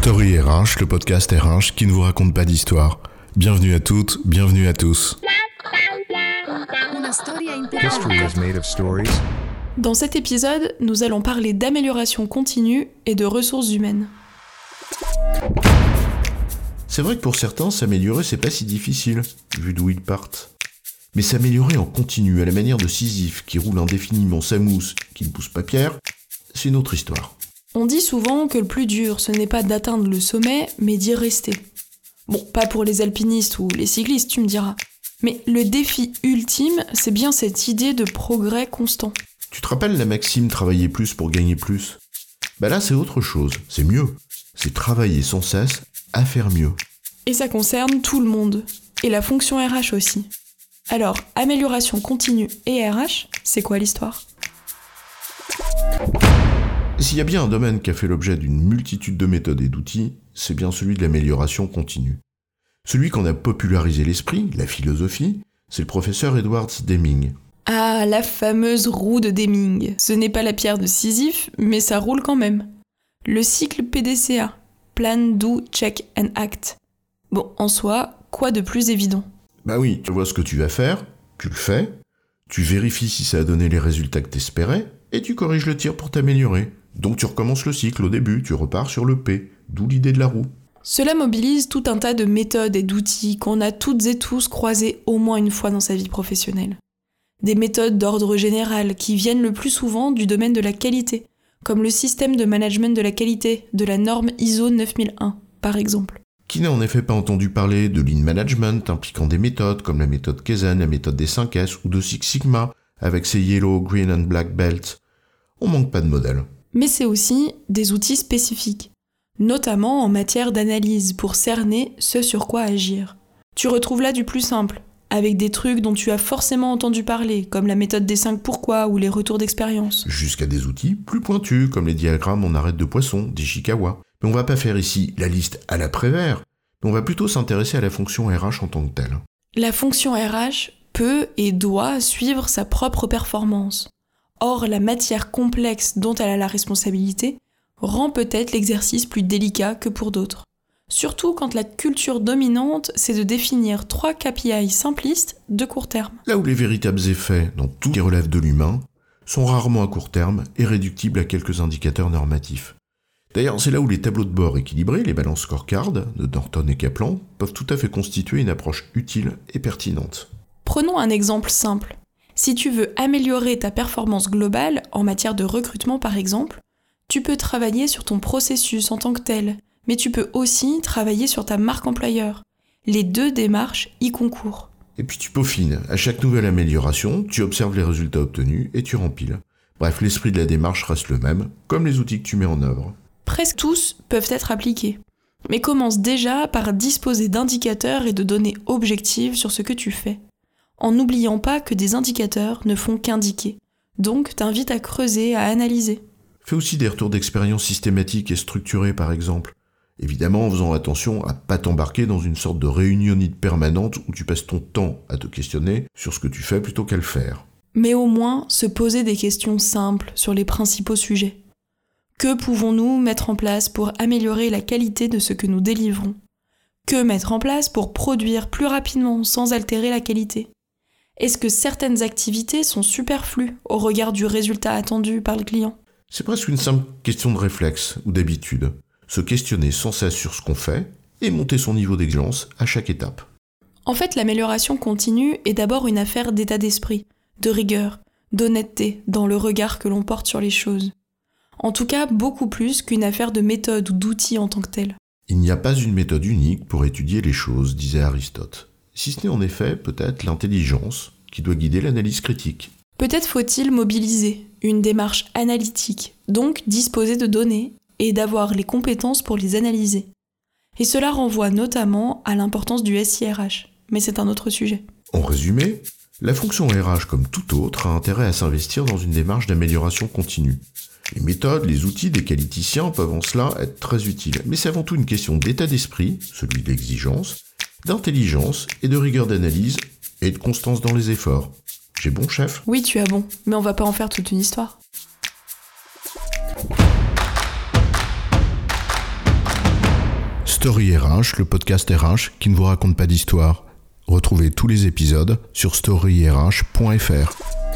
Story RH, le podcast RH qui ne vous raconte pas d'histoire. Bienvenue à toutes, bienvenue à tous. Dans cet épisode, nous allons parler d'amélioration continue et de ressources humaines. C'est vrai que pour certains, s'améliorer, c'est pas si difficile, vu d'où ils partent. Mais s'améliorer en continu, à la manière de Sisyphe, qui roule indéfiniment sa mousse, qui ne pousse pas pierre, c'est une autre histoire. On dit souvent que le plus dur, ce n'est pas d'atteindre le sommet, mais d'y rester. Bon, pas pour les alpinistes ou les cyclistes, tu me diras. Mais le défi ultime, c'est bien cette idée de progrès constant. Tu te rappelles la maxime travailler plus pour gagner plus? Bah là, c'est autre chose, c'est mieux. C'est travailler sans cesse à faire mieux. Et ça concerne tout le monde. Et la fonction RH aussi. Alors, amélioration continue et RH, c'est quoi l'histoire? S'il y a bien un domaine qui a fait l'objet d'une multitude de méthodes et d'outils, c'est bien celui de l'amélioration continue. Celui qu'on a popularisé l'esprit, la philosophie, c'est le professeur Edward Deming. Ah, la fameuse roue de Deming. Ce n'est pas la pierre de Sisyphe, mais ça roule quand même. Le cycle PDCA. Plan, Do, Check and Act. Bon, en soi, quoi de plus évident? Bah oui, tu vois ce que tu vas faire, tu le fais, tu vérifies si ça a donné les résultats que t'espérais, et tu corriges le tir pour t'améliorer. Donc tu recommences le cycle au début, tu repars sur le P, d'où l'idée de la roue. Cela mobilise tout un tas de méthodes et d'outils qu'on a toutes et tous croisés au moins une fois dans sa vie professionnelle. Des méthodes d'ordre général qui viennent le plus souvent du domaine de la qualité, comme le système de management de la qualité de la norme ISO 9001, par exemple. Qui n'a en effet pas entendu parler de lean management impliquant des méthodes comme la méthode Kaizen, la méthode des 5S ou de Six Sigma avec ses yellow, green and black belts? On manque pas de modèles. Mais c'est aussi des outils spécifiques, notamment en matière d'analyse pour cerner ce sur quoi agir. Tu retrouves là du plus simple, avec des trucs dont tu as forcément entendu parler, comme la méthode des 5 pourquoi ou les retours d'expérience. Jusqu'à des outils plus pointus comme les diagrammes en arête de poisson d'Ishikawa. Mais on va pas faire ici la liste à l'après-vert, mais on va plutôt s'intéresser à la fonction RH en tant que telle. La fonction RH peut et doit suivre sa propre performance. Or, la matière complexe dont elle a la responsabilité rend peut-être l'exercice plus délicat que pour d'autres. Surtout quand la culture dominante, c'est de définir trois KPI simplistes de court terme. Là où les véritables effets, dans tout qui relève de l'humain, sont rarement à court terme et réductibles à quelques indicateurs normatifs. D'ailleurs, c'est là où les tableaux de bord équilibrés, les balances scorecard de Norton et Kaplan, peuvent tout à fait constituer une approche utile et pertinente. Prenons un exemple simple. Si tu veux améliorer ta performance globale en matière de recrutement par exemple, tu peux travailler sur ton processus en tant que tel, mais tu peux aussi travailler sur ta marque employeur. Les deux démarches y concourent. Et puis tu peaufines. À chaque nouvelle amélioration, tu observes les résultats obtenus et tu rempiles. Bref, l'esprit de la démarche reste le même, comme les outils que tu mets en œuvre. Presque tous peuvent être appliqués. Mais commence déjà par disposer d'indicateurs et de données objectives sur ce que tu fais. En n'oubliant pas que des indicateurs ne font qu'indiquer. Donc t'invite à creuser, à analyser. Fais aussi des retours d'expérience systématiques et structurés par exemple. Évidemment en faisant attention à pas t'embarquer dans une sorte de réunionite permanente où tu passes ton temps à te questionner sur ce que tu fais plutôt qu'à le faire. Mais au moins se poser des questions simples sur les principaux sujets. Que pouvons-nous mettre en place pour améliorer la qualité de ce que nous délivrons? Que mettre en place pour produire plus rapidement sans altérer la qualité? Est-ce que certaines activités sont superflues au regard du résultat attendu par le client? C'est presque une simple question de réflexe ou d'habitude se questionner sans cesse sur ce qu'on fait et monter son niveau d'exigence à chaque étape. En fait, l'amélioration continue est d'abord une affaire d'état d'esprit, de rigueur, d'honnêteté dans le regard que l'on porte sur les choses. En tout cas, beaucoup plus qu'une affaire de méthode ou d'outils en tant que telle. Il n'y a pas une méthode unique pour étudier les choses, disait Aristote. Si ce n'est en effet peut-être l'intelligence qui doit guider l'analyse critique. Peut-être faut-il mobiliser une démarche analytique, donc disposer de données et d'avoir les compétences pour les analyser. Et cela renvoie notamment à l'importance du SIRH, mais c'est un autre sujet. En résumé, la fonction RH comme tout autre a intérêt à s'investir dans une démarche d'amélioration continue. Les méthodes, les outils des qualiticiens peuvent en cela être très utiles, mais c'est avant tout une question d'état d'esprit, celui de l'exigence, d'intelligence et de rigueur d'analyse et de constance dans les efforts. J'ai bon chef? Oui, tu as bon, mais on va pas en faire toute une histoire. Story RH, le podcast RH qui ne vous raconte pas d'histoire. Retrouvez tous les épisodes sur storyrh.fr.